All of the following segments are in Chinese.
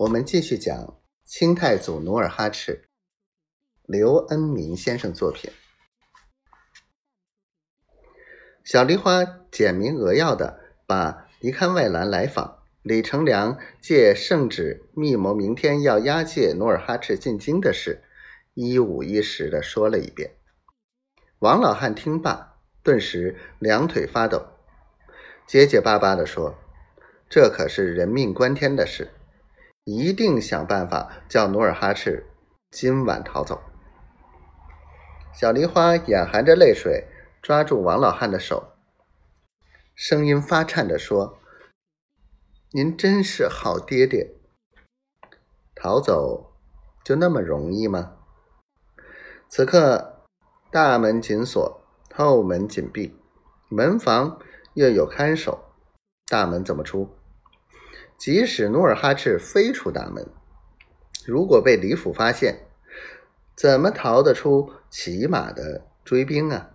我们继续讲清太祖努尔哈赤，刘恩民先生作品。小梨花简明扼要的把尼堪外兰来访，李成梁借圣旨密谋明天要押解努尔哈赤进京的事，一五一十的说了一遍。王老汉听罢，顿时两腿发抖，结结巴巴的说：“这可是人命关天的事。”一定想办法叫努尔哈赤今晚逃走。小梨花眼含着泪水，抓住王老汉的手，声音发颤的说：“您真是好爹爹。逃走就那么容易吗？”此刻大门紧锁，后门紧闭，门房又有看守，大门怎么出？即使努尔哈赤飞出大门，如果被李府发现，怎么逃得出骑马的追兵啊？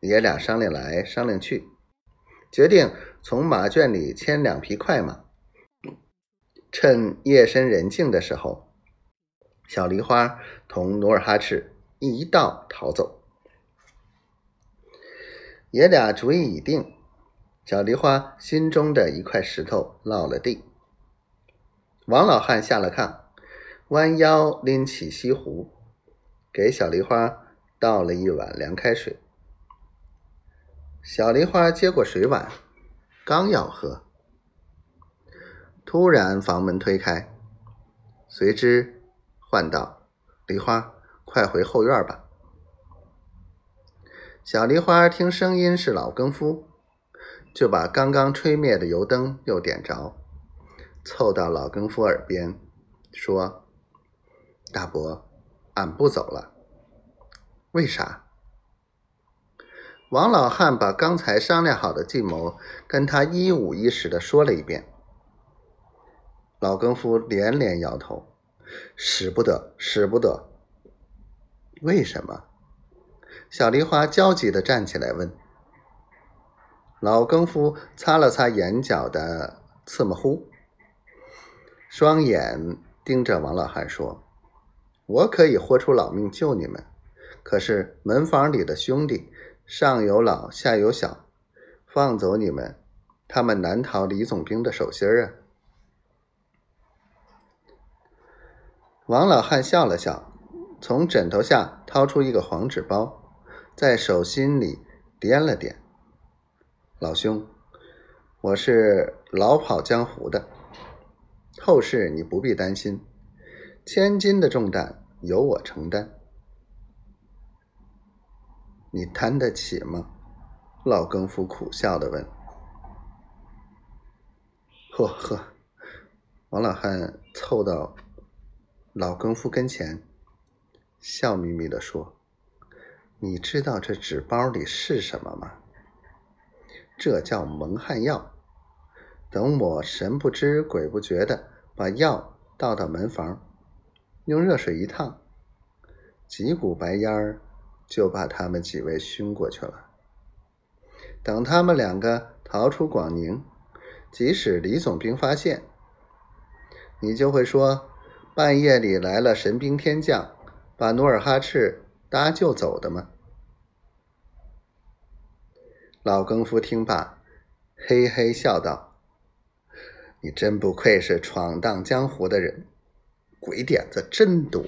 爷俩商量来商量去，决定从马圈里牵两匹快马，趁夜深人静的时候，小梨花同努尔哈赤一道逃走。爷俩主意已定。小梨花心中的一块石头落了地。王老汉下了炕，弯腰拎起西壶，给小梨花倒了一碗凉开水。小梨花接过水碗，刚要喝，突然房门推开，随之唤道：“梨花，快回后院吧。”小梨花听声音是老更夫。就把刚刚吹灭的油灯又点着，凑到老更夫耳边说：“大伯，俺不走了。为啥？”王老汉把刚才商量好的计谋跟他一五一十的说了一遍。老更夫连连摇头：“使不得，使不得。”为什么？小梨花焦急的站起来问。老更夫擦了擦眼角的刺目糊，双眼盯着王老汉说：“我可以豁出老命救你们，可是门房里的兄弟上有老下有小，放走你们，他们难逃李总兵的手心啊。”王老汉笑了笑，从枕头下掏出一个黄纸包，在手心里掂了掂。老兄，我是老跑江湖的，后事你不必担心，千斤的重担由我承担，你担得起吗？老更夫苦笑的问。呵呵，王老汉凑到老更夫跟前，笑眯眯的说：“你知道这纸包里是什么吗？”这叫蒙汗药。等我神不知鬼不觉的把药倒到门房，用热水一烫，几股白烟儿就把他们几位熏过去了。等他们两个逃出广宁，即使李总兵发现，你就会说半夜里来了神兵天将，把努尔哈赤搭救走的吗？老更夫听罢，嘿嘿笑道：“你真不愧是闯荡江湖的人，鬼点子真多。”